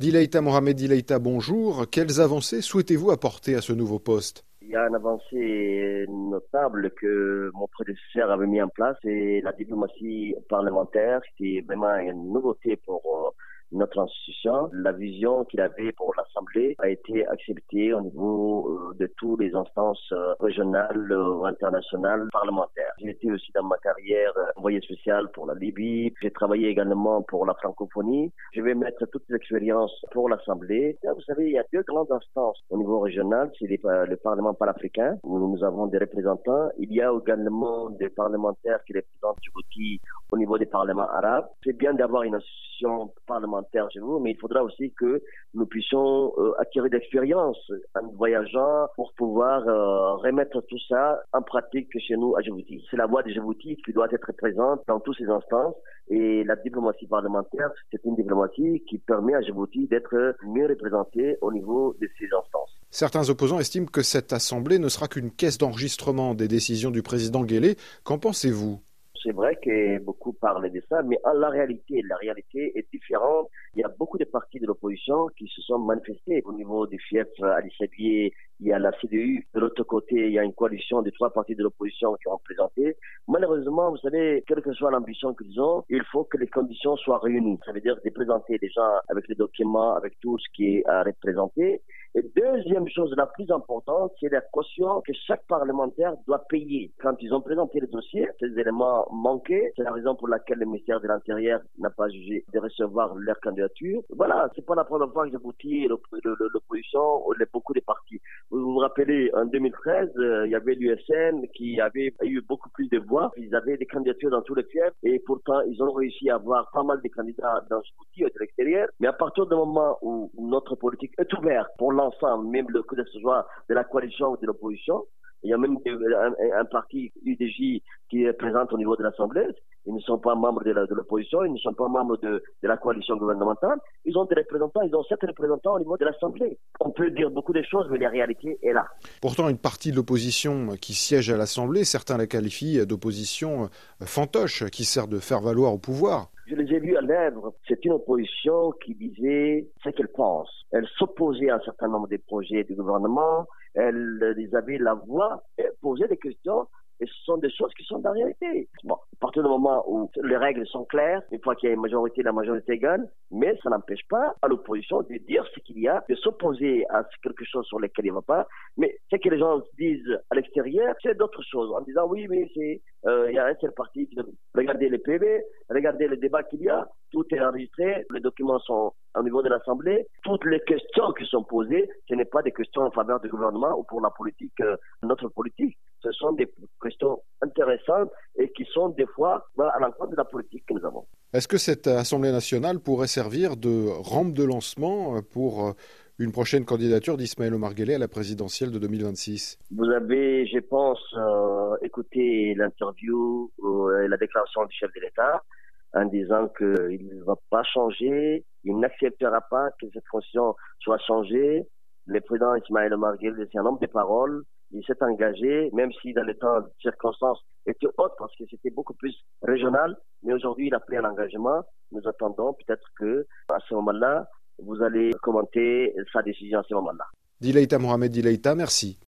Dileïta Mohamed Dileïta, bonjour. Quelles avancées souhaitez-vous apporter à ce nouveau poste? Il y a une avancée notable que mon prédécesseur avait mis en place, c'est la diplomatie parlementaire, qui est vraiment une nouveauté pour euh, notre institution. La vision qu'il avait pour l'Assemblée a été acceptée au niveau euh, de toutes les instances euh, régionales ou internationales parlementaires. J'ai été aussi dans ma carrière envoyé spécial pour la Libye. J'ai travaillé également pour la francophonie. Je vais mettre toutes les expériences pour l'Assemblée. Vous savez, il y a deux grandes instances au niveau régional. C'est le Parlement panafricain, où nous avons des représentants. Il y a également des parlementaires qui représentent Djibouti au niveau des parlements arabes. C'est bien d'avoir une institution parlementaire mais il faudra aussi que nous puissions euh, acquérir d'expérience en voyageant pour pouvoir euh, remettre tout ça en pratique chez nous à Djibouti. C'est la voix de Djibouti qui doit être présente dans toutes ces instances et la diplomatie parlementaire, c'est une diplomatie qui permet à Djibouti d'être mieux représentée au niveau de ces instances. Certains opposants estiment que cette assemblée ne sera qu'une caisse d'enregistrement des décisions du président Guélé. Qu'en pensez-vous? C'est vrai que beaucoup parlent de ça, mais en la réalité, la réalité est différente. Il y a beaucoup de partis de l'opposition qui se sont manifestés au niveau du fief Ali Sabier, il y a la CDU. De l'autre côté, il y a une coalition de trois partis de l'opposition qui ont présenté. Malheureusement, vous savez, quelle que soit l'ambition qu'ils ont, il faut que les conditions soient réunies. Ça veut dire de présenter des gens avec les documents, avec tout ce qui est à représenter. Et deuxième chose la plus importante, c'est la caution que chaque parlementaire doit payer. Quand ils ont présenté le dossier, ces éléments manquaient. C'est la raison pour laquelle le ministère de l'Intérieur n'a pas jugé de recevoir leur candidature. Voilà, c'est pas la première fois que j'aboutis l'opposition, beaucoup de partis. Rappelez, en 2013, euh, il y avait l'USN qui avait eu beaucoup plus de voix. Ils avaient des candidatures dans tous les fiefs et pourtant, ils ont réussi à avoir pas mal de candidats dans ce outil de l'extérieur. Mais à partir du moment où notre politique est ouverte pour l'ensemble, même le que ce soit de la coalition ou de l'opposition, il y a même un, parti UDJ qui est présent au niveau de l'Assemblée. Ils ne sont pas membres de l'opposition, ils ne sont pas membres de, de, la coalition gouvernementale. Ils ont des représentants, ils ont sept représentants au niveau de l'Assemblée. On peut dire beaucoup de choses, mais la réalité est là. Pourtant, une partie de l'opposition qui siège à l'Assemblée, certains la qualifient d'opposition fantoche, qui sert de faire valoir au pouvoir. Je les ai vus à l'œuvre. C'est une opposition qui disait ce qu'elle pense. Elle s'opposait à un certain nombre des projets du gouvernement. Elle, avaient la voix et posait des questions et ce sont des choses qui sont dans la réalité. Partir du moment où les règles sont claires, une fois qu'il y a une majorité, la majorité gagne, mais ça n'empêche pas à l'opposition de dire ce qu'il y a, de s'opposer à quelque chose sur lequel il ne va pas. Mais ce que les gens disent à l'extérieur, c'est d'autres choses. En disant oui, mais c'est, euh, il y a un seul parti regardez les PV, regardez les débats qu'il y a, tout est enregistré, les documents sont au niveau de l'Assemblée. Toutes les questions qui sont posées, ce n'est pas des questions en faveur du gouvernement ou pour la politique, euh, notre politique. Ce sont des questions intéressantes qui sont des fois à l'encontre de la politique que nous avons. Est-ce que cette Assemblée nationale pourrait servir de rampe de lancement pour euh, une prochaine candidature d'Ismaël Omar Guelleh à la présidentielle de 2026 Vous avez, je pense, euh, écouté l'interview et la déclaration du chef de l'État en disant qu'il ne va pas changer, il n'acceptera pas que cette fonction soit changée. Le président Ismaël Omar Guelleh, c'est un homme de parole, il s'est engagé, même si dans les temps, les circonstances étaient hautes parce que c'était beaucoup plus régional, mais aujourd'hui il a pris un engagement. Nous attendons peut-être que à ce moment-là, vous allez commenter sa décision à ce moment-là. Dileïta Mohamed Dileïta, merci.